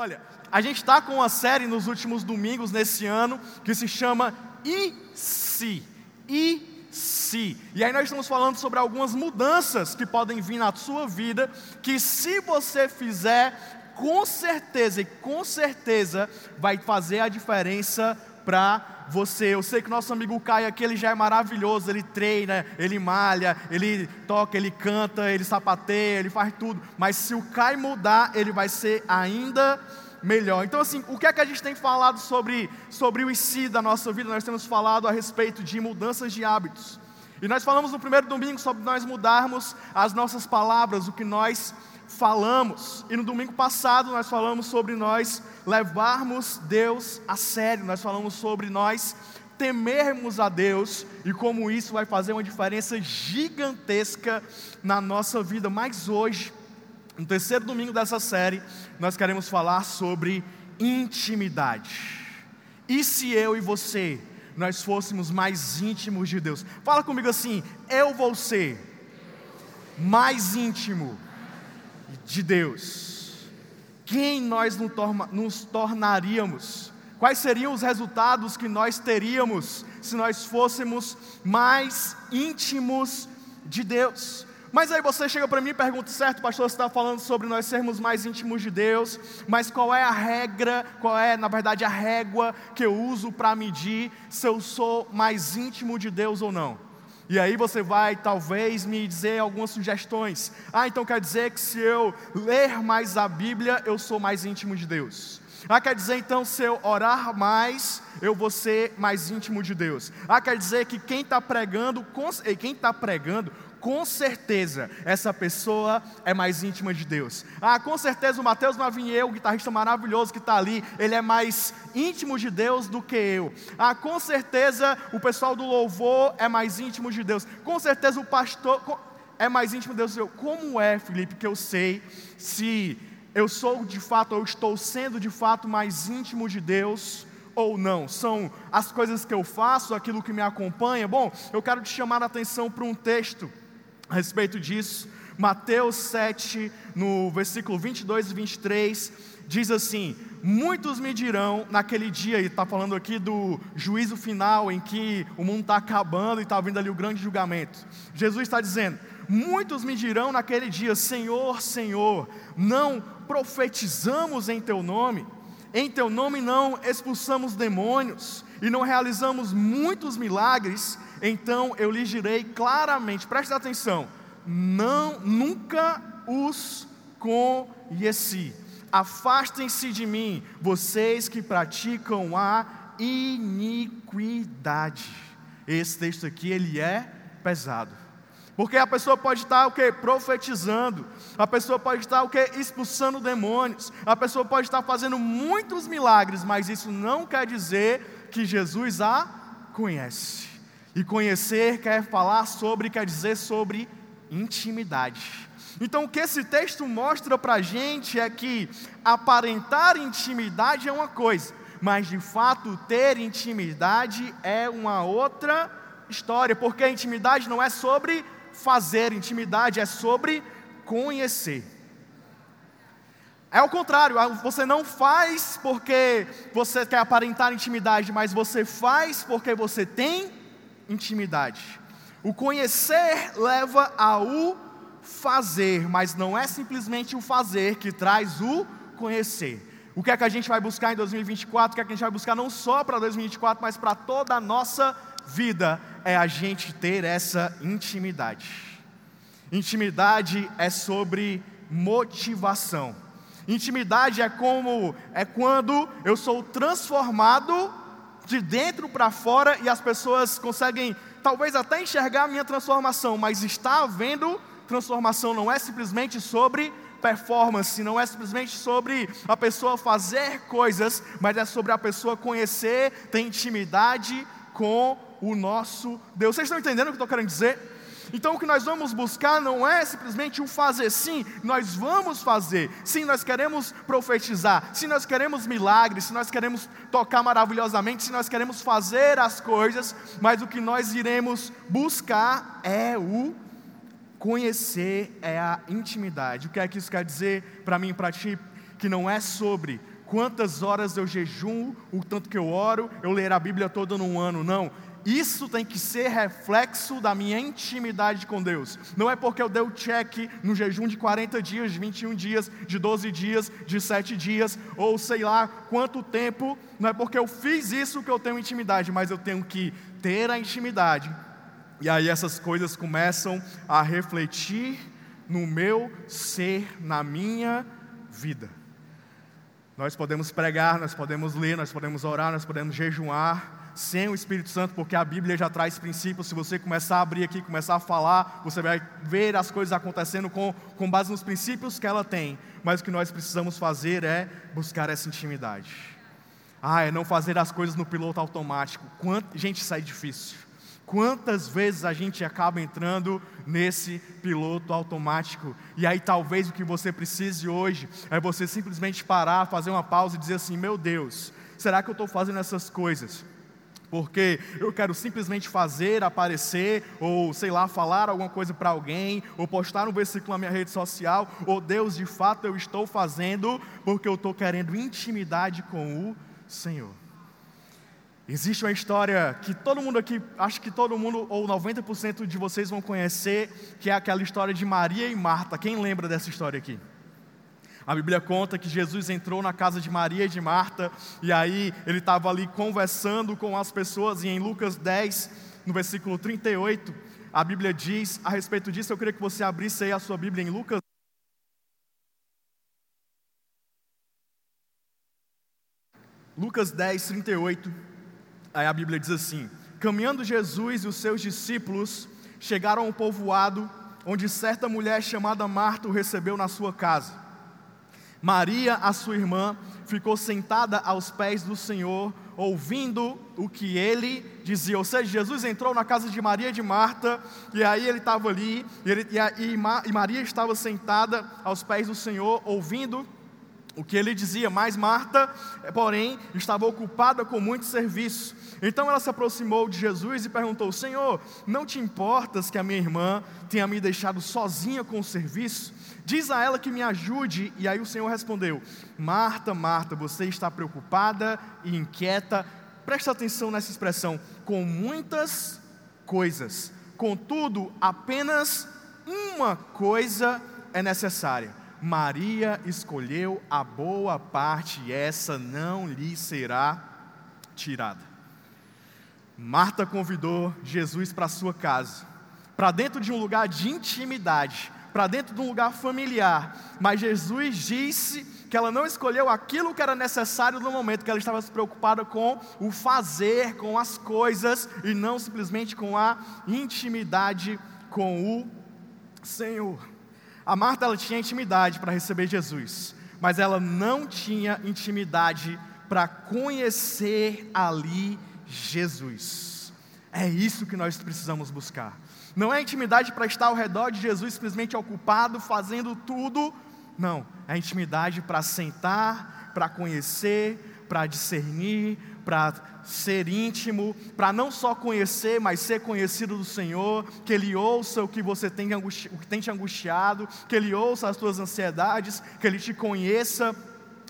Olha, a gente está com uma série nos últimos domingos nesse ano que se chama E se? E se? E aí nós estamos falando sobre algumas mudanças que podem vir na sua vida, que se você fizer, com certeza e com certeza vai fazer a diferença para você. Eu sei que nosso amigo Caio aqui, ele já é maravilhoso, ele treina, ele malha, ele toca, ele canta, ele sapateia, ele faz tudo. Mas se o Caio mudar, ele vai ser ainda melhor. Então, assim, o que é que a gente tem falado sobre, sobre o IC da nossa vida? Nós temos falado a respeito de mudanças de hábitos. E nós falamos no primeiro domingo sobre nós mudarmos as nossas palavras, o que nós falamos. E no domingo passado nós falamos sobre nós levarmos Deus a sério, nós falamos sobre nós temermos a Deus e como isso vai fazer uma diferença gigantesca na nossa vida. Mas hoje, no terceiro domingo dessa série, nós queremos falar sobre intimidade. E se eu e você nós fôssemos mais íntimos de Deus? Fala comigo assim: eu vou ser mais íntimo de Deus, quem nós nos tornaríamos? Quais seriam os resultados que nós teríamos se nós fôssemos mais íntimos de Deus? Mas aí você chega para mim e pergunta, certo, pastor, você está falando sobre nós sermos mais íntimos de Deus, mas qual é a regra, qual é, na verdade, a régua que eu uso para medir se eu sou mais íntimo de Deus ou não? E aí você vai talvez me dizer algumas sugestões. Ah, então quer dizer que se eu ler mais a Bíblia, eu sou mais íntimo de Deus. Ah, quer dizer então se eu orar mais, eu vou ser mais íntimo de Deus. Ah, quer dizer que quem está pregando, quem está pregando, com certeza essa pessoa é mais íntima de Deus. Ah, com certeza o Mateus Mavinho, o guitarrista maravilhoso que está ali, ele é mais íntimo de Deus do que eu. Ah, com certeza o pessoal do louvor é mais íntimo de Deus. Com certeza o pastor é mais íntimo de Deus. Eu, como é, Felipe, que eu sei se eu sou de fato, ou estou sendo de fato mais íntimo de Deus? ou não? São as coisas que eu faço, aquilo que me acompanha? Bom, eu quero te chamar a atenção para um texto a respeito disso. Mateus 7, no versículo 22 e 23, diz assim: Muitos me dirão naquele dia, e está falando aqui do juízo final, em que o mundo está acabando e está vindo ali o grande julgamento. Jesus está dizendo: Muitos me dirão naquele dia: Senhor, Senhor, não profetizamos em Teu nome, em Teu nome não expulsamos demônios e não realizamos muitos milagres então eu lhes direi claramente, preste atenção, não, nunca os conheci. Afastem-se de mim, vocês que praticam a iniquidade. Esse texto aqui, ele é pesado. Porque a pessoa pode estar o que? Profetizando. A pessoa pode estar o que? Expulsando demônios. A pessoa pode estar fazendo muitos milagres, mas isso não quer dizer que Jesus a conhece. E conhecer quer falar sobre, quer dizer sobre intimidade. Então, o que esse texto mostra para a gente é que aparentar intimidade é uma coisa, mas de fato ter intimidade é uma outra história, porque a intimidade não é sobre fazer, intimidade é sobre conhecer. É o contrário, você não faz porque você quer aparentar intimidade, mas você faz porque você tem intimidade. O conhecer leva ao fazer, mas não é simplesmente o fazer que traz o conhecer. O que é que a gente vai buscar em 2024? O que é que a gente vai buscar não só para 2024, mas para toda a nossa vida? É a gente ter essa intimidade. Intimidade é sobre motivação. Intimidade é como é quando eu sou transformado de dentro para fora e as pessoas conseguem talvez até enxergar a minha transformação, mas está havendo transformação, não é simplesmente sobre performance, não é simplesmente sobre a pessoa fazer coisas, mas é sobre a pessoa conhecer, ter intimidade com o nosso Deus. Vocês estão entendendo o que eu estou querendo dizer? Então o que nós vamos buscar não é simplesmente um fazer, sim, nós vamos fazer, sim, nós queremos profetizar, sim, nós queremos milagres, sim, nós queremos tocar maravilhosamente, sim, nós queremos fazer as coisas, mas o que nós iremos buscar é o conhecer, é a intimidade. O que é que isso quer dizer para mim e para ti? que não é sobre quantas horas eu jejum, o tanto que eu oro, eu ler a Bíblia toda num ano, não. Isso tem que ser reflexo da minha intimidade com Deus. Não é porque eu dei o check no jejum de 40 dias, de 21 dias, de 12 dias, de 7 dias, ou sei lá quanto tempo. Não é porque eu fiz isso que eu tenho intimidade, mas eu tenho que ter a intimidade. E aí essas coisas começam a refletir no meu ser, na minha vida. Nós podemos pregar, nós podemos ler, nós podemos orar, nós podemos jejuar, sem o Espírito Santo, porque a Bíblia já traz princípios. Se você começar a abrir aqui, começar a falar, você vai ver as coisas acontecendo com, com base nos princípios que ela tem. Mas o que nós precisamos fazer é buscar essa intimidade. Ah, é não fazer as coisas no piloto automático. Quanto, gente, isso é difícil. Quantas vezes a gente acaba entrando nesse piloto automático? E aí talvez o que você precise hoje é você simplesmente parar, fazer uma pausa e dizer assim: meu Deus, será que eu estou fazendo essas coisas? Porque eu quero simplesmente fazer aparecer, ou sei lá, falar alguma coisa para alguém, ou postar um versículo na minha rede social, ou Deus, de fato eu estou fazendo porque eu estou querendo intimidade com o Senhor. Existe uma história que todo mundo aqui, acho que todo mundo, ou 90% de vocês vão conhecer, que é aquela história de Maria e Marta. Quem lembra dessa história aqui? A Bíblia conta que Jesus entrou na casa de Maria e de Marta, e aí ele estava ali conversando com as pessoas, e em Lucas 10, no versículo 38, a Bíblia diz a respeito disso. Eu queria que você abrisse aí a sua Bíblia em Lucas. Lucas 10, 38, aí a Bíblia diz assim: Caminhando Jesus e os seus discípulos chegaram a um povoado onde certa mulher chamada Marta o recebeu na sua casa. Maria, a sua irmã, ficou sentada aos pés do Senhor, ouvindo o que ele dizia. Ou seja, Jesus entrou na casa de Maria e de Marta, e aí ele estava ali, e, ele, e, a, e Maria estava sentada aos pés do Senhor, ouvindo o que ele dizia, mas Marta, porém, estava ocupada com muito serviço. Então ela se aproximou de Jesus e perguntou: Senhor, não te importas que a minha irmã tenha me deixado sozinha com o serviço? Diz a ela que me ajude. E aí o Senhor respondeu: Marta, Marta, você está preocupada e inquieta. Presta atenção nessa expressão: com muitas coisas. Contudo, apenas uma coisa é necessária. Maria escolheu a boa parte e essa não lhe será tirada. Marta convidou Jesus para sua casa, para dentro de um lugar de intimidade, para dentro de um lugar familiar, mas Jesus disse que ela não escolheu aquilo que era necessário no momento, que ela estava se preocupada com o fazer, com as coisas, e não simplesmente com a intimidade com o Senhor. A Marta ela tinha intimidade para receber Jesus, mas ela não tinha intimidade para conhecer ali Jesus. É isso que nós precisamos buscar. Não é intimidade para estar ao redor de Jesus simplesmente ocupado, fazendo tudo. Não, é intimidade para sentar, para conhecer, para discernir, para ser íntimo, para não só conhecer, mas ser conhecido do Senhor, que Ele ouça o que você tem, o que tem te angustiado, que Ele ouça as tuas ansiedades, que Ele te conheça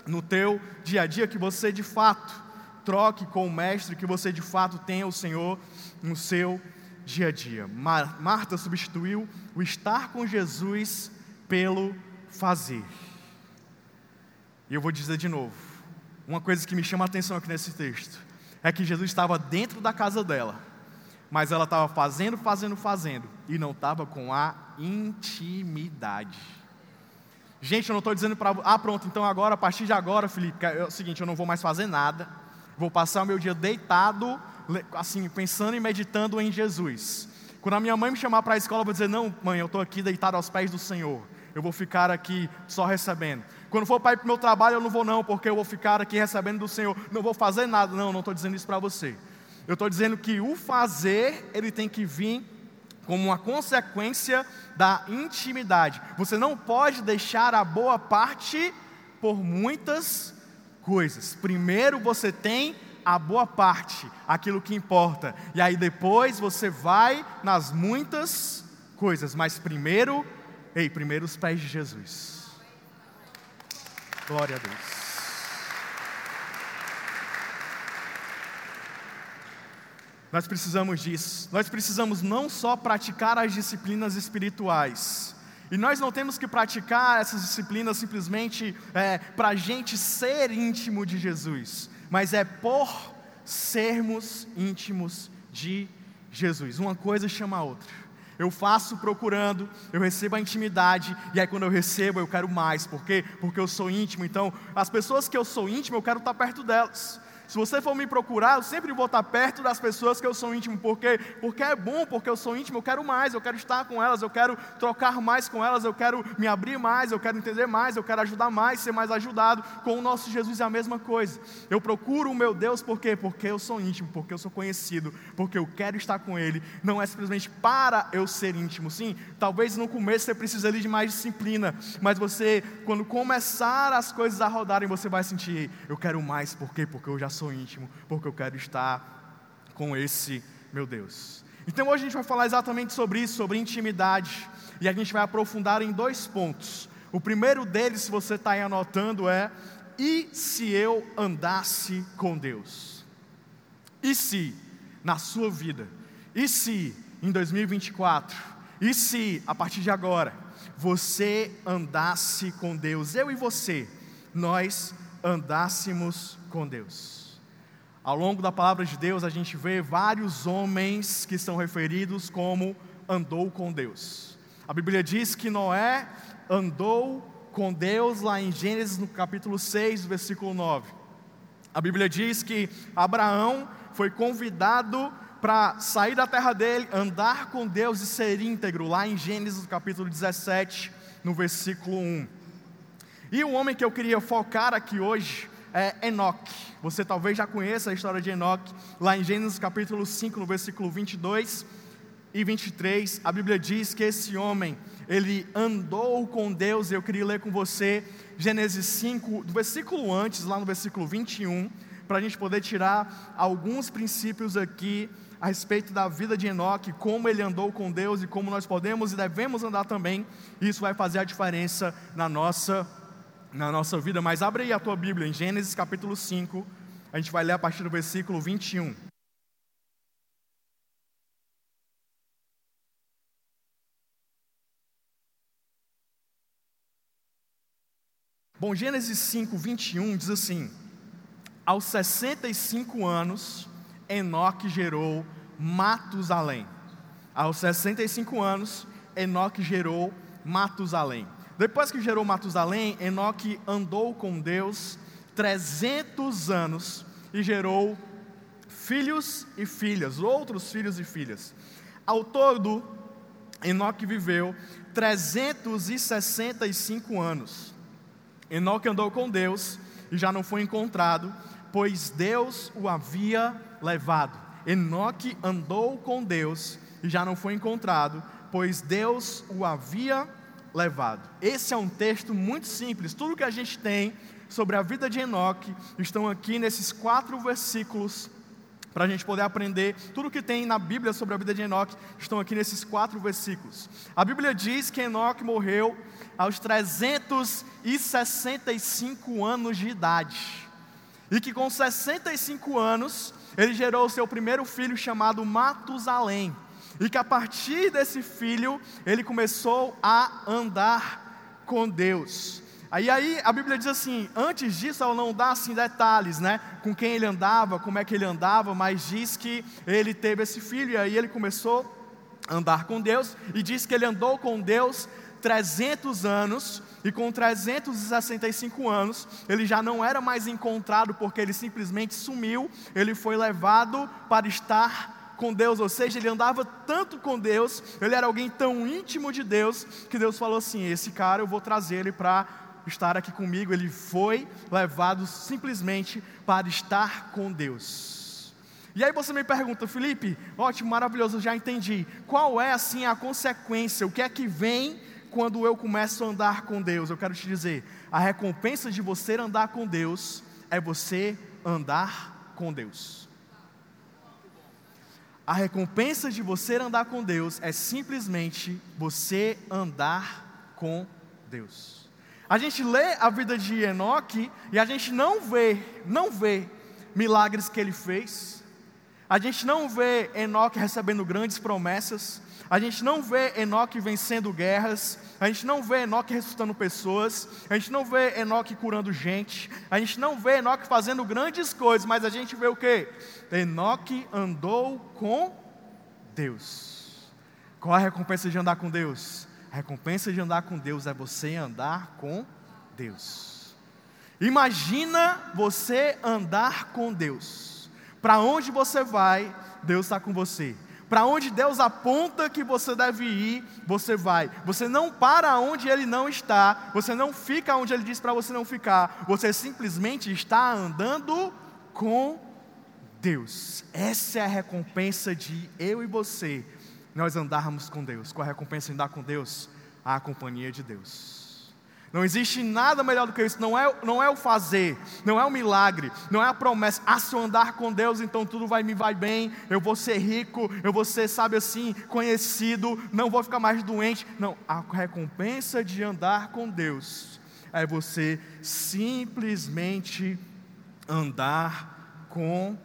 no teu dia a dia, que você de fato troque com o Mestre, que você de fato tenha o Senhor no seu dia a dia. Mar Marta substituiu o estar com Jesus pelo fazer. E eu vou dizer de novo, uma coisa que me chama a atenção aqui nesse texto é que Jesus estava dentro da casa dela, mas ela estava fazendo, fazendo, fazendo, e não estava com a intimidade. Gente, eu não estou dizendo para. Ah, pronto, então agora, a partir de agora, Felipe, é o seguinte: eu não vou mais fazer nada, vou passar o meu dia deitado, assim, pensando e meditando em Jesus. Quando a minha mãe me chamar para a escola, eu vou dizer: não, mãe, eu estou aqui deitado aos pés do Senhor, eu vou ficar aqui só recebendo. Quando for para ir para o meu trabalho, eu não vou não, porque eu vou ficar aqui recebendo do Senhor. Não vou fazer nada. Não, não estou dizendo isso para você. Eu estou dizendo que o fazer, ele tem que vir como uma consequência da intimidade. Você não pode deixar a boa parte por muitas coisas. Primeiro você tem a boa parte, aquilo que importa. E aí depois você vai nas muitas coisas. Mas primeiro, ei, primeiro os pés de Jesus. Glória a Deus. Nós precisamos disso. Nós precisamos não só praticar as disciplinas espirituais, e nós não temos que praticar essas disciplinas simplesmente é, para a gente ser íntimo de Jesus, mas é por sermos íntimos de Jesus. Uma coisa chama a outra. Eu faço procurando, eu recebo a intimidade, e aí quando eu recebo eu quero mais. Por quê? Porque eu sou íntimo. Então, as pessoas que eu sou íntimo, eu quero estar perto delas. Se você for me procurar, eu sempre vou estar perto das pessoas que eu sou íntimo, porque porque é bom, porque eu sou íntimo, eu quero mais, eu quero estar com elas, eu quero trocar mais com elas, eu quero me abrir mais, eu quero entender mais, eu quero ajudar mais, ser mais ajudado. Com o nosso Jesus é a mesma coisa. Eu procuro o meu Deus por quê? Porque eu sou íntimo, porque eu sou conhecido, porque eu quero estar com ele. Não é simplesmente para eu ser íntimo. Sim, talvez no começo você precise ali de mais disciplina, mas você quando começar as coisas a rodarem, você vai sentir, eu quero mais, por quê? Porque eu já sou íntimo, porque eu quero estar com esse meu Deus. Então hoje a gente vai falar exatamente sobre isso, sobre intimidade, e a gente vai aprofundar em dois pontos. O primeiro deles, se você está aí anotando, é: e se eu andasse com Deus? E se, na sua vida, e se em 2024, e se a partir de agora, você andasse com Deus, eu e você, nós andássemos com Deus? Ao longo da palavra de Deus, a gente vê vários homens que são referidos como andou com Deus. A Bíblia diz que Noé andou com Deus lá em Gênesis no capítulo 6, versículo 9. A Bíblia diz que Abraão foi convidado para sair da terra dele, andar com Deus e ser íntegro, lá em Gênesis capítulo 17, no versículo 1. E o homem que eu queria focar aqui hoje é Enoque. Você talvez já conheça a história de Enoque, lá em Gênesis capítulo 5, no versículo 22 e 23, a Bíblia diz que esse homem, ele andou com Deus, eu queria ler com você Gênesis 5, do versículo antes, lá no versículo 21, para a gente poder tirar alguns princípios aqui a respeito da vida de Enoque, como ele andou com Deus e como nós podemos e devemos andar também, isso vai fazer a diferença na nossa vida na nossa vida, mas abre aí a tua Bíblia em Gênesis capítulo 5, a gente vai ler a partir do versículo 21. Bom, Gênesis 5, 21 diz assim: Aos 65 anos, Enoque gerou Matusalém. Aos 65 anos, Enoque gerou Matusalém. Depois que gerou Matusalém, Enoque andou com Deus 300 anos e gerou filhos e filhas, outros filhos e filhas. Ao todo, Enoque viveu 365 anos. Enoque andou com Deus e já não foi encontrado, pois Deus o havia levado. Enoque andou com Deus e já não foi encontrado, pois Deus o havia levado levado. Esse é um texto muito simples. Tudo que a gente tem sobre a vida de Enoque estão aqui nesses quatro versículos para a gente poder aprender tudo que tem na Bíblia sobre a vida de Enoque, estão aqui nesses quatro versículos. A Bíblia diz que Enoque morreu aos 365 anos de idade, e que com 65 anos ele gerou o seu primeiro filho chamado Matusalém e que a partir desse filho ele começou a andar com Deus. Aí, aí a Bíblia diz assim: antes disso ela não dá assim detalhes, né? Com quem ele andava, como é que ele andava, mas diz que ele teve esse filho e aí ele começou a andar com Deus e diz que ele andou com Deus 300 anos e com 365 anos ele já não era mais encontrado porque ele simplesmente sumiu, ele foi levado para estar com Deus, ou seja, ele andava tanto com Deus, ele era alguém tão íntimo de Deus, que Deus falou assim: esse cara eu vou trazer ele para estar aqui comigo. Ele foi levado simplesmente para estar com Deus. E aí você me pergunta, Felipe, ótimo, maravilhoso, já entendi. Qual é assim a consequência? O que é que vem quando eu começo a andar com Deus? Eu quero te dizer, a recompensa de você andar com Deus é você andar com Deus. A recompensa de você andar com Deus é simplesmente você andar com Deus. a gente lê a vida de Enoque e a gente não vê, não vê milagres que ele fez. A gente não vê Enoque recebendo grandes promessas. A gente não vê Enoque vencendo guerras. A gente não vê Enoque ressuscitando pessoas. A gente não vê Enoque curando gente. A gente não vê Enoque fazendo grandes coisas. Mas a gente vê o que? Enoque andou com Deus. Qual a recompensa de andar com Deus? A recompensa de andar com Deus é você andar com Deus. Imagina você andar com Deus. Para onde você vai, Deus está com você. Para onde Deus aponta que você deve ir, você vai. Você não para onde Ele não está, você não fica onde Ele diz para você não ficar, você simplesmente está andando com Deus. Essa é a recompensa de eu e você nós andarmos com Deus. Qual a recompensa de andar com Deus? A companhia de Deus. Não existe nada melhor do que isso. Não é, não é o fazer, não é o milagre, não é a promessa. Ah, se eu andar com Deus, então tudo vai me vai bem. Eu vou ser rico, eu vou ser, sabe assim, conhecido. Não vou ficar mais doente. Não, a recompensa de andar com Deus é você simplesmente andar com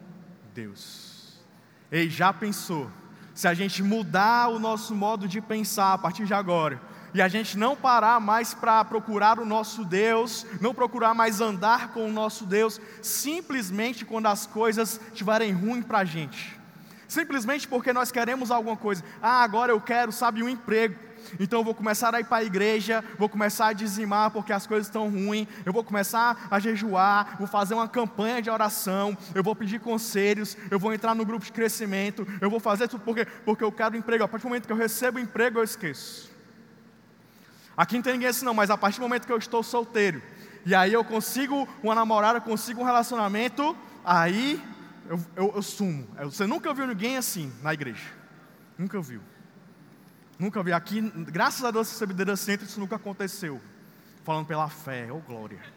Deus. Ei, já pensou? se a gente mudar o nosso modo de pensar a partir de agora, e a gente não parar mais para procurar o nosso Deus, não procurar mais andar com o nosso Deus, simplesmente quando as coisas estiverem ruins para a gente, simplesmente porque nós queremos alguma coisa, ah, agora eu quero, sabe, um emprego, então eu vou começar a ir para a igreja, vou começar a dizimar porque as coisas estão ruins, eu vou começar a jejuar, vou fazer uma campanha de oração, eu vou pedir conselhos, eu vou entrar no grupo de crescimento, eu vou fazer tudo porque, porque eu quero emprego. A partir do momento que eu recebo emprego, eu esqueço. Aqui não tem ninguém assim não, mas a partir do momento que eu estou solteiro, e aí eu consigo uma namorada, consigo um relacionamento, aí eu, eu, eu sumo. Você nunca viu ninguém assim na igreja. Nunca viu. Nunca vi aqui, graças a Deus, essa sabedoria centro, isso nunca aconteceu. Falando pela fé, oh glória.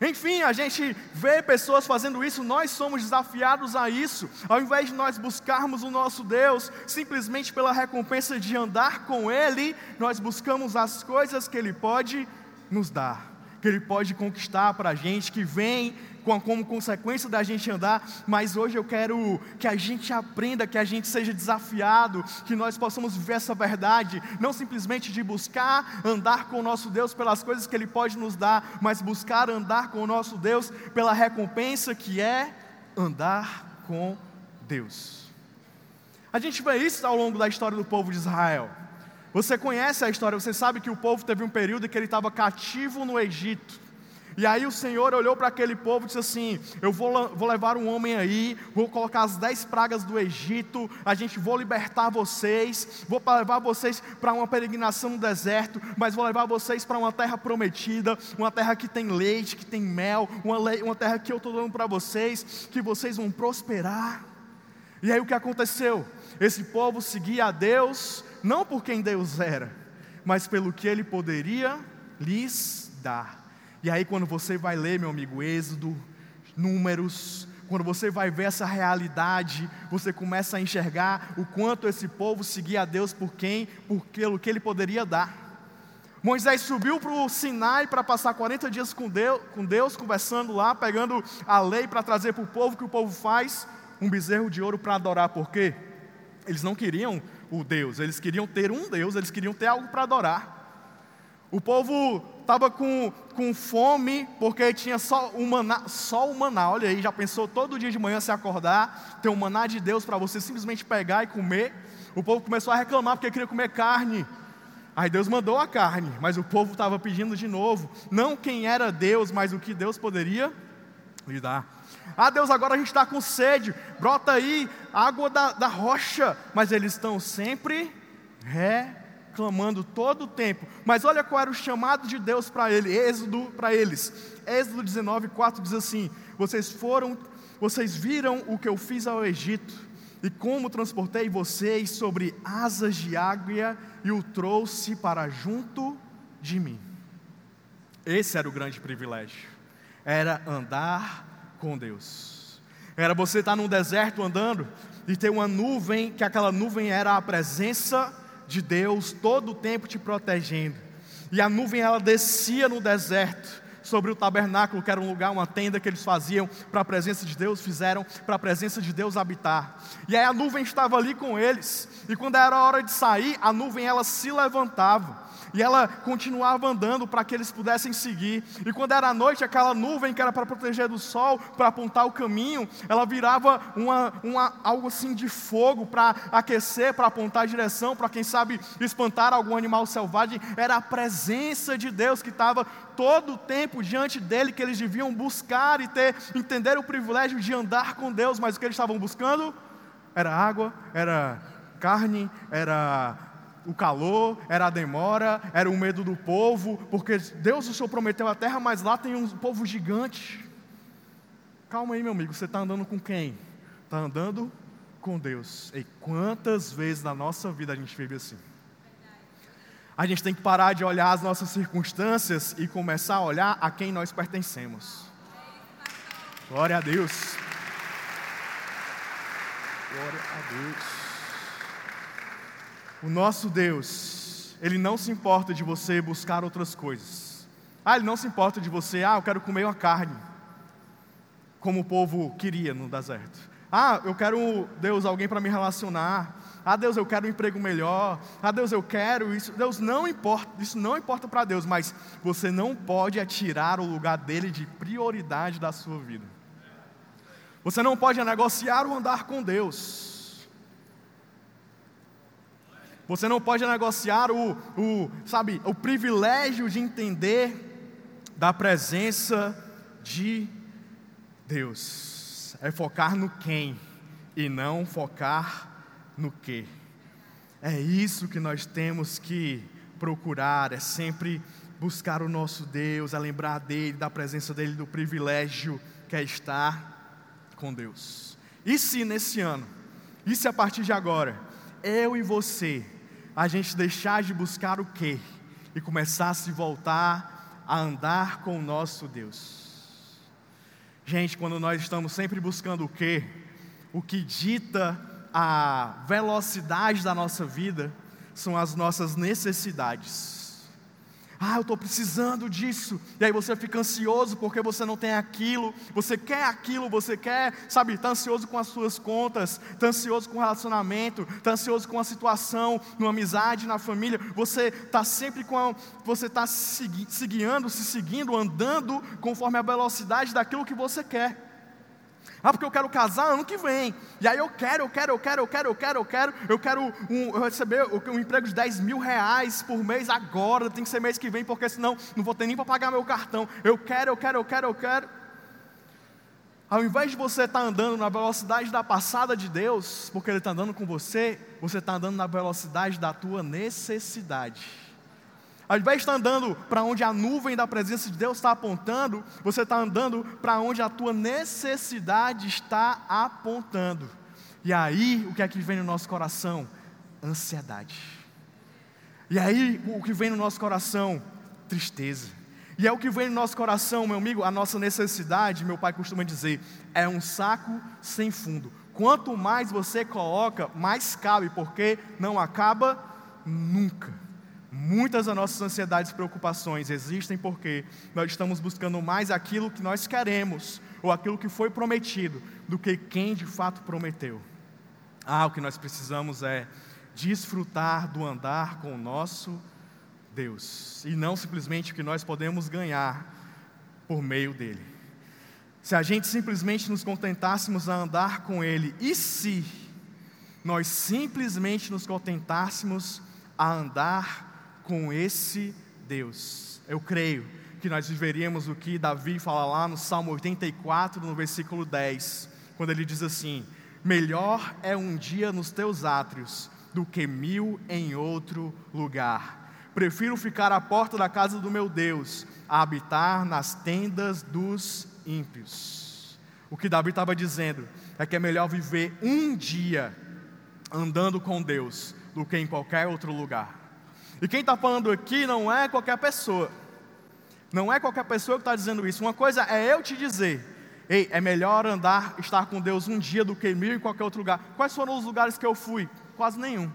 Enfim, a gente vê pessoas fazendo isso, nós somos desafiados a isso, ao invés de nós buscarmos o nosso Deus simplesmente pela recompensa de andar com Ele, nós buscamos as coisas que Ele pode nos dar, que Ele pode conquistar para a gente, que vem como consequência da gente andar, mas hoje eu quero que a gente aprenda, que a gente seja desafiado, que nós possamos viver essa verdade, não simplesmente de buscar andar com o nosso Deus pelas coisas que Ele pode nos dar, mas buscar andar com o nosso Deus pela recompensa que é andar com Deus. A gente vê isso ao longo da história do povo de Israel. Você conhece a história, você sabe que o povo teve um período em que ele estava cativo no Egito. E aí o Senhor olhou para aquele povo e disse assim: Eu vou, vou levar um homem aí, vou colocar as dez pragas do Egito, a gente vou libertar vocês, vou levar vocês para uma peregrinação no deserto, mas vou levar vocês para uma terra prometida, uma terra que tem leite, que tem mel, uma, uma terra que eu estou dando para vocês, que vocês vão prosperar. E aí o que aconteceu? Esse povo seguia a Deus, não por quem Deus era, mas pelo que Ele poderia lhes dar. E aí, quando você vai ler, meu amigo, Êxodo, Números, quando você vai ver essa realidade, você começa a enxergar o quanto esse povo seguia a Deus por quem, por aquilo que ele poderia dar. Moisés subiu para o Sinai para passar 40 dias com Deus, com Deus, conversando lá, pegando a lei para trazer para o povo, que o povo faz um bezerro de ouro para adorar, por quê? Eles não queriam o Deus, eles queriam ter um Deus, eles queriam ter algo para adorar. O povo estava com, com fome porque tinha só o maná, só o maná. Olha aí, já pensou todo dia de manhã se acordar, ter um maná de Deus para você simplesmente pegar e comer? O povo começou a reclamar porque queria comer carne. Aí Deus mandou a carne, mas o povo estava pedindo de novo, não quem era Deus, mas o que Deus poderia lhe dar. Ah, Deus, agora a gente está com sede, brota aí água da, da rocha, mas eles estão sempre ré clamando todo o tempo. Mas olha qual era o chamado de Deus para ele, Êxodo para eles. Êxodo 19, 4 diz assim: Vocês foram, vocês viram o que eu fiz ao Egito, e como transportei vocês sobre asas de águia e o trouxe para junto de mim. Esse era o grande privilégio. Era andar com Deus. Era você estar num deserto andando e ter uma nuvem, que aquela nuvem era a presença de Deus todo o tempo te protegendo. E a nuvem ela descia no deserto sobre o tabernáculo, que era um lugar, uma tenda que eles faziam para a presença de Deus, fizeram para a presença de Deus habitar. E aí a nuvem estava ali com eles, e quando era a hora de sair, a nuvem ela se levantava e ela continuava andando para que eles pudessem seguir. E quando era noite, aquela nuvem que era para proteger do sol, para apontar o caminho, ela virava uma, uma, algo assim de fogo para aquecer, para apontar a direção, para quem sabe espantar algum animal selvagem. Era a presença de Deus que estava todo o tempo diante dele, que eles deviam buscar e ter, entender o privilégio de andar com Deus, mas o que eles estavam buscando era água, era carne, era o calor, era a demora, era o medo do povo, porque Deus o Senhor prometeu a terra, mas lá tem um povo gigante. Calma aí, meu amigo, você está andando com quem? Está andando com Deus. E quantas vezes na nossa vida a gente vive assim? A gente tem que parar de olhar as nossas circunstâncias e começar a olhar a quem nós pertencemos. Glória a Deus. Glória a Deus. O nosso Deus, Ele não se importa de você buscar outras coisas. Ah, Ele não se importa de você, ah, eu quero comer uma carne, como o povo queria no deserto. Ah, eu quero, Deus, alguém para me relacionar. Ah, Deus, eu quero um emprego melhor. Ah, Deus, eu quero isso. Deus não importa, isso não importa para Deus, mas você não pode atirar o lugar dele de prioridade da sua vida. Você não pode negociar o andar com Deus. Você não pode negociar o, o, sabe, o privilégio de entender da presença de Deus. É focar no quem e não focar no que. É isso que nós temos que procurar, é sempre buscar o nosso Deus, é lembrar dele, da presença dele, do privilégio que é estar com Deus. E se nesse ano, e se a partir de agora, eu e você a gente deixar de buscar o quê? E começar a se voltar a andar com o nosso Deus. Gente, quando nós estamos sempre buscando o quê? O que dita a velocidade da nossa vida são as nossas necessidades. Ah, eu estou precisando disso. E aí você fica ansioso porque você não tem aquilo. Você quer aquilo, você quer, sabe, está ansioso com as suas contas, está ansioso com o relacionamento, está ansioso com a situação, numa amizade, na família. Você está sempre com a, você está se, se guiando, se seguindo, andando conforme a velocidade daquilo que você quer. Ah, porque eu quero casar ano que vem. E aí eu quero, eu quero, eu quero, eu quero, eu quero, eu quero, eu quero um, receber um emprego de 10 mil reais por mês agora, tem que ser mês que vem, porque senão não vou ter nem para pagar meu cartão. Eu quero, eu quero, eu quero, eu quero. Ao invés de você estar tá andando na velocidade da passada de Deus, porque Ele está andando com você, você está andando na velocidade da tua necessidade. Ao invés de estar andando para onde a nuvem da presença de Deus está apontando, você está andando para onde a tua necessidade está apontando. E aí, o que é que vem no nosso coração? Ansiedade. E aí, o que vem no nosso coração? Tristeza. E é o que vem no nosso coração, meu amigo, a nossa necessidade, meu pai costuma dizer, é um saco sem fundo. Quanto mais você coloca, mais cabe, porque não acaba nunca. Muitas das nossas ansiedades e preocupações existem porque nós estamos buscando mais aquilo que nós queremos, ou aquilo que foi prometido, do que quem de fato prometeu. Ah, o que nós precisamos é desfrutar do andar com o nosso Deus, e não simplesmente o que nós podemos ganhar por meio dele. Se a gente simplesmente nos contentássemos a andar com Ele, e se nós simplesmente nos contentássemos a andar com esse Deus. Eu creio que nós viveríamos o que Davi fala lá no Salmo 84, no versículo 10, quando ele diz assim: Melhor é um dia nos teus átrios do que mil em outro lugar. Prefiro ficar à porta da casa do meu Deus, a habitar nas tendas dos ímpios. O que Davi estava dizendo é que é melhor viver um dia andando com Deus do que em qualquer outro lugar. E quem está falando aqui não é qualquer pessoa. Não é qualquer pessoa que está dizendo isso. Uma coisa é eu te dizer, ei, é melhor andar, estar com Deus um dia do que mil em qualquer outro lugar. Quais foram os lugares que eu fui? Quase nenhum.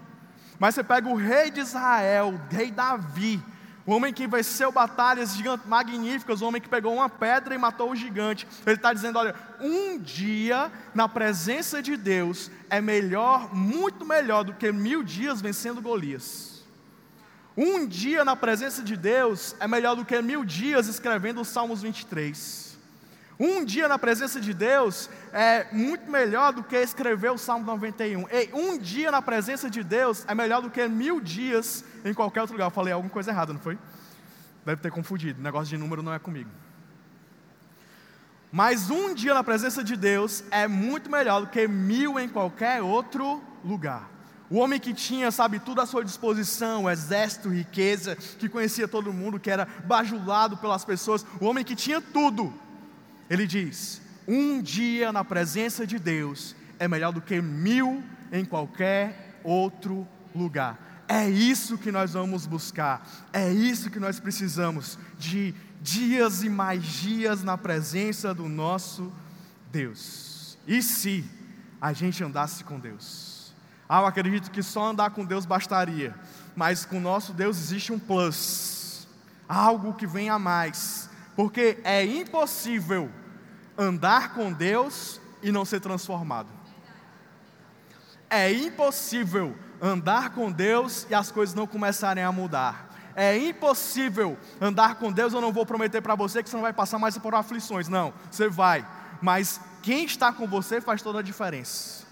Mas você pega o rei de Israel, o rei Davi, o homem que venceu batalhas magníficas, o homem que pegou uma pedra e matou o gigante. Ele está dizendo: olha, um dia na presença de Deus é melhor, muito melhor do que mil dias vencendo Golias. Um dia na presença de Deus é melhor do que mil dias escrevendo os Salmos 23. Um dia na presença de Deus é muito melhor do que escrever o Salmo 91. Ei, um dia na presença de Deus é melhor do que mil dias em qualquer outro lugar. Eu falei alguma coisa errada, não foi? Deve ter confundido. O negócio de número não é comigo. Mas um dia na presença de Deus é muito melhor do que mil em qualquer outro lugar. O homem que tinha, sabe, tudo à sua disposição, exército, riqueza, que conhecia todo mundo, que era bajulado pelas pessoas, o homem que tinha tudo, ele diz: um dia na presença de Deus é melhor do que mil em qualquer outro lugar. É isso que nós vamos buscar, é isso que nós precisamos, de dias e mais dias na presença do nosso Deus. E se a gente andasse com Deus? Ah, eu acredito que só andar com Deus bastaria, mas com nosso Deus existe um plus, algo que vem a mais porque é impossível andar com Deus e não ser transformado. É impossível andar com Deus e as coisas não começarem a mudar. É impossível andar com Deus, eu não vou prometer para você que você não vai passar mais por aflições, não, você vai, mas quem está com você faz toda a diferença.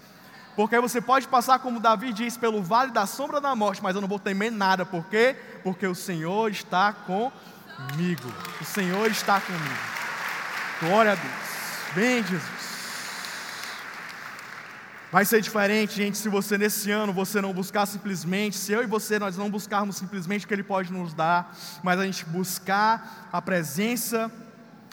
Porque você pode passar, como Davi diz, pelo vale da sombra da morte, mas eu não vou temer nada, por quê? Porque o Senhor está com comigo. O Senhor está comigo. Glória a Deus. Bem, Jesus. Vai ser diferente, gente, se você nesse ano você não buscar simplesmente, se eu e você nós não buscarmos simplesmente o que Ele pode nos dar, mas a gente buscar a presença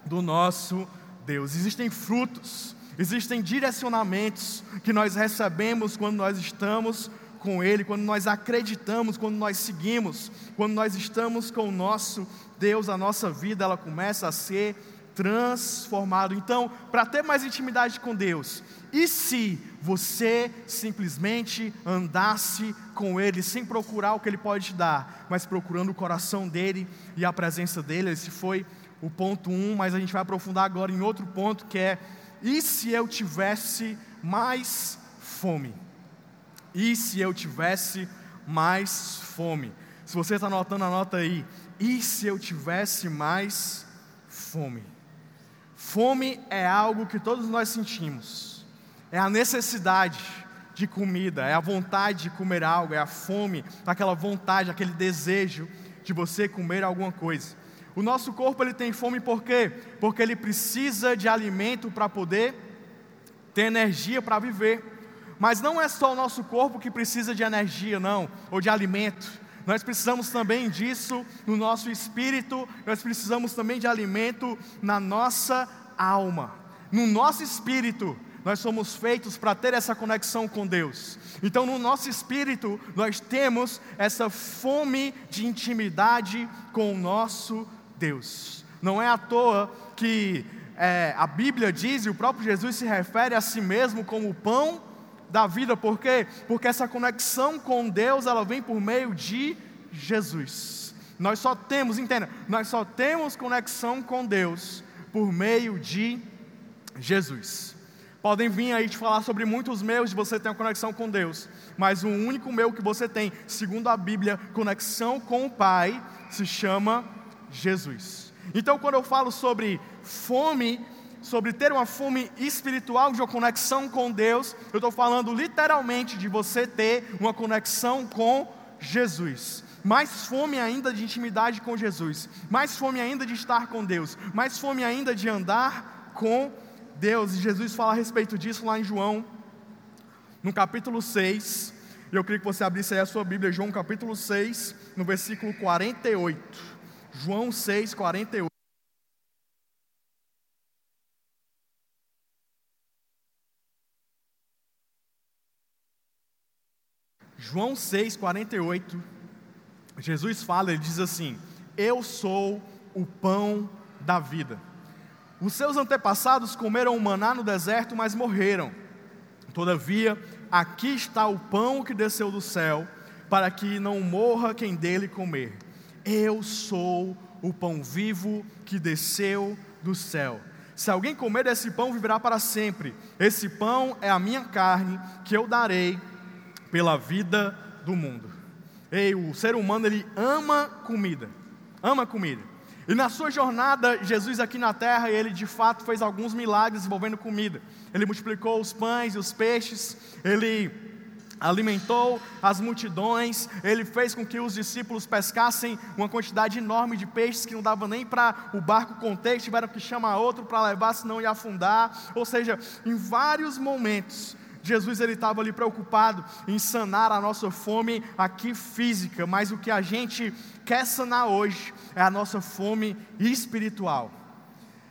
do nosso Deus. Existem frutos, existem direcionamentos que nós recebemos quando nós estamos com Ele, quando nós acreditamos, quando nós seguimos, quando nós estamos com o nosso Deus, a nossa vida ela começa a ser transformada. Então, para ter mais intimidade com Deus, e se você simplesmente andasse com Ele sem procurar o que Ele pode te dar, mas procurando o coração dele e a presença dele? Esse foi o ponto um, mas a gente vai aprofundar agora em outro ponto que é: e se eu tivesse mais fome? E se eu tivesse mais fome? Se você está anotando, anota aí. E se eu tivesse mais fome? Fome é algo que todos nós sentimos. É a necessidade de comida, é a vontade de comer algo, é a fome, aquela vontade, aquele desejo de você comer alguma coisa. O nosso corpo ele tem fome por quê? Porque ele precisa de alimento para poder ter energia para viver. Mas não é só o nosso corpo que precisa de energia, não, ou de alimento. Nós precisamos também disso no nosso espírito, nós precisamos também de alimento na nossa alma. No nosso espírito, nós somos feitos para ter essa conexão com Deus. Então, no nosso espírito, nós temos essa fome de intimidade com o nosso Deus. Não é à toa que é, a Bíblia diz, e o próprio Jesus se refere a si mesmo como o pão da vida, por quê? Porque essa conexão com Deus, ela vem por meio de Jesus. Nós só temos, entenda, nós só temos conexão com Deus por meio de Jesus. Podem vir aí te falar sobre muitos meus de você ter uma conexão com Deus, mas o único meu que você tem, segundo a Bíblia, conexão com o Pai, se chama Jesus. Então, quando eu falo sobre fome, sobre ter uma fome espiritual de uma conexão com Deus, eu estou falando literalmente de você ter uma conexão com Jesus. Mais fome ainda de intimidade com Jesus, mais fome ainda de estar com Deus, mais fome ainda de andar com Deus. E Jesus fala a respeito disso lá em João, no capítulo 6. Eu queria que você abrisse aí a sua Bíblia, João capítulo 6, no versículo 48. João 6, 48. João 6, 48, Jesus fala, ele diz assim: Eu sou o pão da vida. Os seus antepassados comeram maná no deserto, mas morreram. Todavia, aqui está o pão que desceu do céu, para que não morra quem dele comer. Eu sou o pão vivo que desceu do céu. Se alguém comer desse pão, viverá para sempre. Esse pão é a minha carne que eu darei pela vida do mundo. Ei, o ser humano ele ama comida, ama comida. E na sua jornada, Jesus aqui na terra, ele de fato fez alguns milagres envolvendo comida. Ele multiplicou os pães e os peixes, ele alimentou as multidões, ele fez com que os discípulos pescassem uma quantidade enorme de peixes que não dava nem para o barco conter, tiveram que chamar outro para levar, senão ia afundar. Ou seja, em vários momentos, Jesus ele estava ali preocupado em sanar a nossa fome aqui física, mas o que a gente quer sanar hoje é a nossa fome espiritual.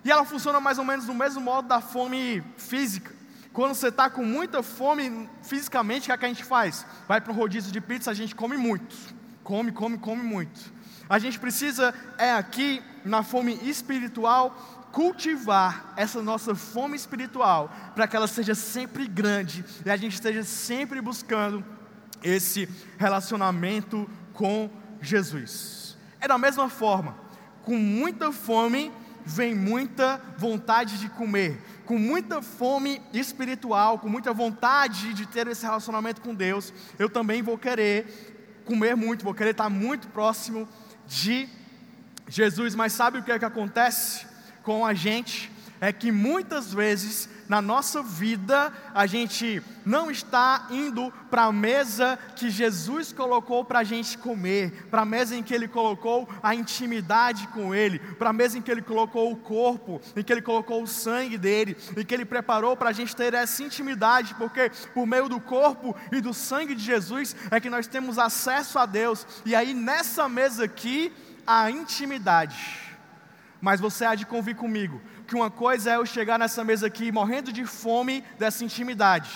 E ela funciona mais ou menos do mesmo modo da fome física. Quando você está com muita fome fisicamente, o que, é que a gente faz? Vai para um rodízio de pizza, a gente come muito. Come, come, come muito. A gente precisa, é aqui, na fome espiritual, cultivar essa nossa fome espiritual, para que ela seja sempre grande e a gente esteja sempre buscando esse relacionamento com Jesus. É da mesma forma, com muita fome vem muita vontade de comer, com muita fome espiritual, com muita vontade de ter esse relacionamento com Deus, eu também vou querer comer muito, vou querer estar muito próximo de Jesus. Mas sabe o que é que acontece com a gente? É que muitas vezes na nossa vida, a gente não está indo para a mesa que Jesus colocou para a gente comer, para a mesa em que Ele colocou a intimidade com Ele, para a mesa em que Ele colocou o corpo, em que Ele colocou o sangue dele, em que Ele preparou para a gente ter essa intimidade, porque por meio do corpo e do sangue de Jesus é que nós temos acesso a Deus, e aí nessa mesa aqui, a intimidade. Mas você há de convir comigo que uma coisa é eu chegar nessa mesa aqui morrendo de fome dessa intimidade,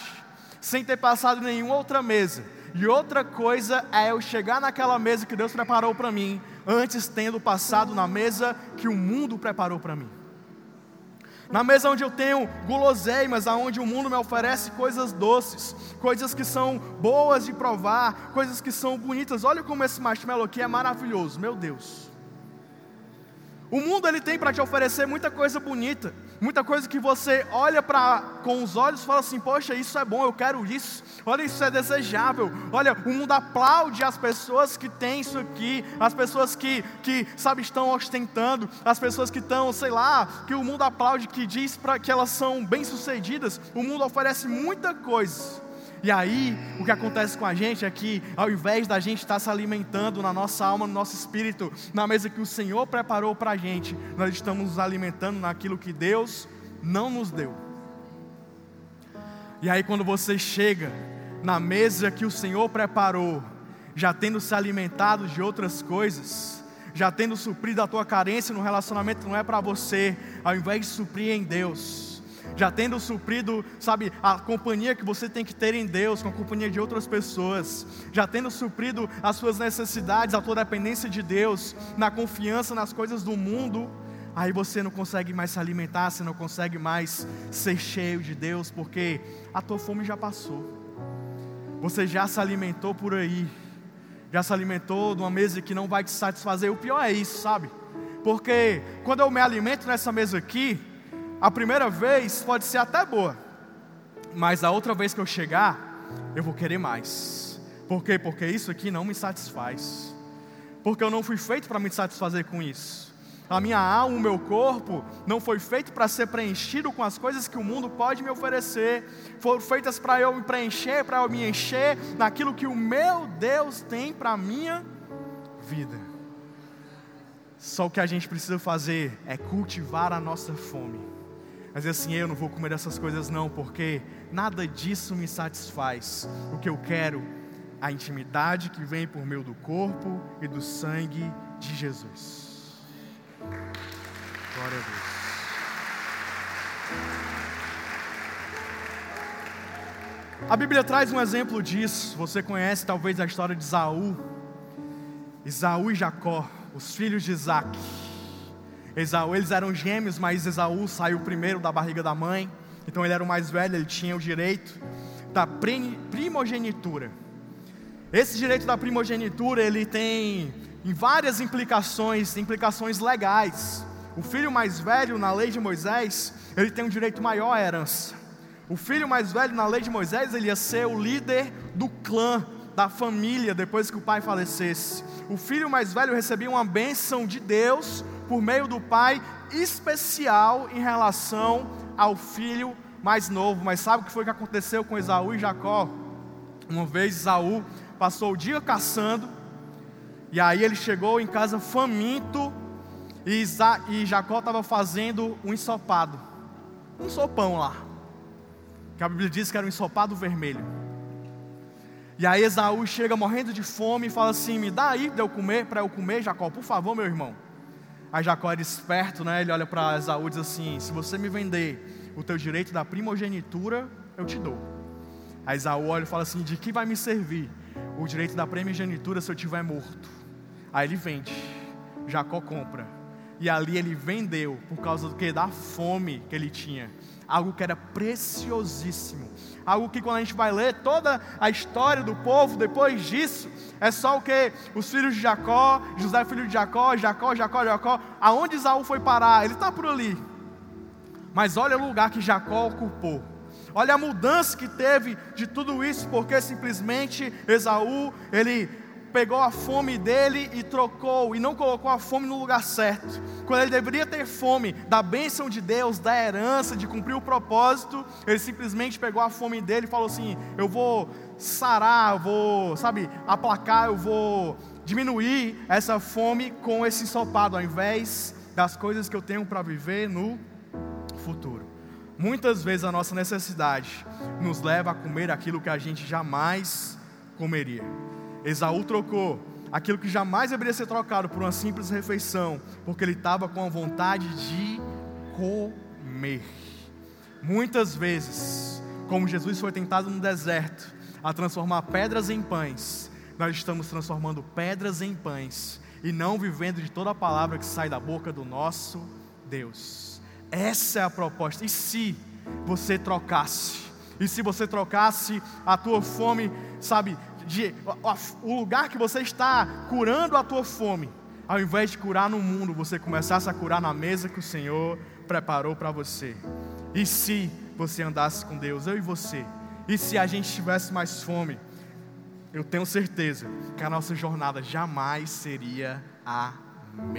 sem ter passado nenhuma outra mesa. E outra coisa é eu chegar naquela mesa que Deus preparou para mim, antes tendo passado na mesa que o mundo preparou para mim. Na mesa onde eu tenho guloseimas, aonde o mundo me oferece coisas doces, coisas que são boas de provar, coisas que são bonitas. Olha como esse marshmallow aqui é maravilhoso, meu Deus. O mundo ele tem para te oferecer muita coisa bonita, muita coisa que você olha para com os olhos e fala assim: "Poxa, isso é bom, eu quero isso. Olha, isso é desejável. Olha, o mundo aplaude as pessoas que têm isso aqui, as pessoas que que sabe estão ostentando, as pessoas que estão, sei lá, que o mundo aplaude, que diz para que elas são bem-sucedidas. O mundo oferece muita coisa. E aí, o que acontece com a gente é que, ao invés da gente estar se alimentando na nossa alma, no nosso espírito, na mesa que o Senhor preparou para a gente, nós estamos nos alimentando naquilo que Deus não nos deu. E aí, quando você chega na mesa que o Senhor preparou, já tendo se alimentado de outras coisas, já tendo suprido a tua carência no relacionamento não é para você, ao invés de suprir em Deus, já tendo suprido, sabe, a companhia que você tem que ter em Deus, com a companhia de outras pessoas, já tendo suprido as suas necessidades, a tua dependência de Deus, na confiança nas coisas do mundo, aí você não consegue mais se alimentar, você não consegue mais ser cheio de Deus, porque a tua fome já passou. Você já se alimentou por aí, já se alimentou de uma mesa que não vai te satisfazer. O pior é isso, sabe? Porque quando eu me alimento nessa mesa aqui, a primeira vez pode ser até boa, mas a outra vez que eu chegar, eu vou querer mais. Por quê? Porque isso aqui não me satisfaz. Porque eu não fui feito para me satisfazer com isso. A minha alma, o meu corpo, não foi feito para ser preenchido com as coisas que o mundo pode me oferecer. Foram feitas para eu me preencher, para eu me encher naquilo que o meu Deus tem para a minha vida. Só o que a gente precisa fazer é cultivar a nossa fome mas assim, eu não vou comer essas coisas não, porque nada disso me satisfaz. O que eu quero, a intimidade que vem por meio do corpo e do sangue de Jesus. Glória a Deus. A Bíblia traz um exemplo disso. Você conhece talvez a história de Isaú. Isaú e Jacó, os filhos de Isaac. Esaú, eles eram gêmeos, mas Esaú saiu primeiro da barriga da mãe, então ele era o mais velho, ele tinha o direito da primogenitura. Esse direito da primogenitura, ele tem em várias implicações, implicações legais. O filho mais velho, na lei de Moisés, ele tem um direito maior à herança. O filho mais velho, na lei de Moisés, ele ia ser o líder do clã, da família, depois que o pai falecesse. O filho mais velho recebia uma bênção de Deus por meio do pai, especial em relação ao filho mais novo. Mas sabe o que foi que aconteceu com Esaú e Jacó? Uma vez Esaú passou o dia caçando, e aí ele chegou em casa faminto, e, Isa, e Jacó estava fazendo um ensopado, um sopão lá, que a Bíblia diz que era um ensopado vermelho. E aí Esaú chega morrendo de fome e fala assim: Me dá aí para eu comer, para eu comer, Jacó, por favor, meu irmão. Aí Jacó era esperto, né? Ele olha para Esaú e diz assim: Se você me vender o teu direito da primogenitura, eu te dou. Aí Esaú olha e fala assim: De que vai me servir o direito da primogenitura se eu estiver morto? Aí ele vende. Jacó compra. E ali ele vendeu por causa do que? Da fome que ele tinha. Algo que era preciosíssimo. Algo que quando a gente vai ler toda a história do povo, depois disso, é só o que? Os filhos de Jacó, José filho de Jacó, Jacó, Jacó, Jacó. Aonde Isaú foi parar? Ele está por ali. Mas olha o lugar que Jacó ocupou. Olha a mudança que teve de tudo isso, porque simplesmente Esaú, ele pegou a fome dele e trocou, e não colocou a fome no lugar certo. Quando ele deveria ter fome da bênção de Deus, da herança, de cumprir o propósito, ele simplesmente pegou a fome dele e falou assim: Eu vou sarar, eu vou, sabe, aplacar, eu vou diminuir essa fome com esse ensopado, ao invés das coisas que eu tenho para viver no futuro. Muitas vezes a nossa necessidade nos leva a comer aquilo que a gente jamais comeria. Esaú trocou aquilo que jamais deveria ser trocado por uma simples refeição, porque ele estava com a vontade de comer. Muitas vezes, como Jesus foi tentado no deserto a transformar pedras em pães, nós estamos transformando pedras em pães e não vivendo de toda a palavra que sai da boca do nosso Deus. Essa é a proposta. E se você trocasse? E se você trocasse a tua fome, sabe, de, o lugar que você está curando a tua fome, ao invés de curar no mundo, você começasse a curar na mesa que o Senhor preparou para você. E se você andasse com Deus, eu e você, e se a gente tivesse mais fome, eu tenho certeza que a nossa jornada jamais seria a mesma.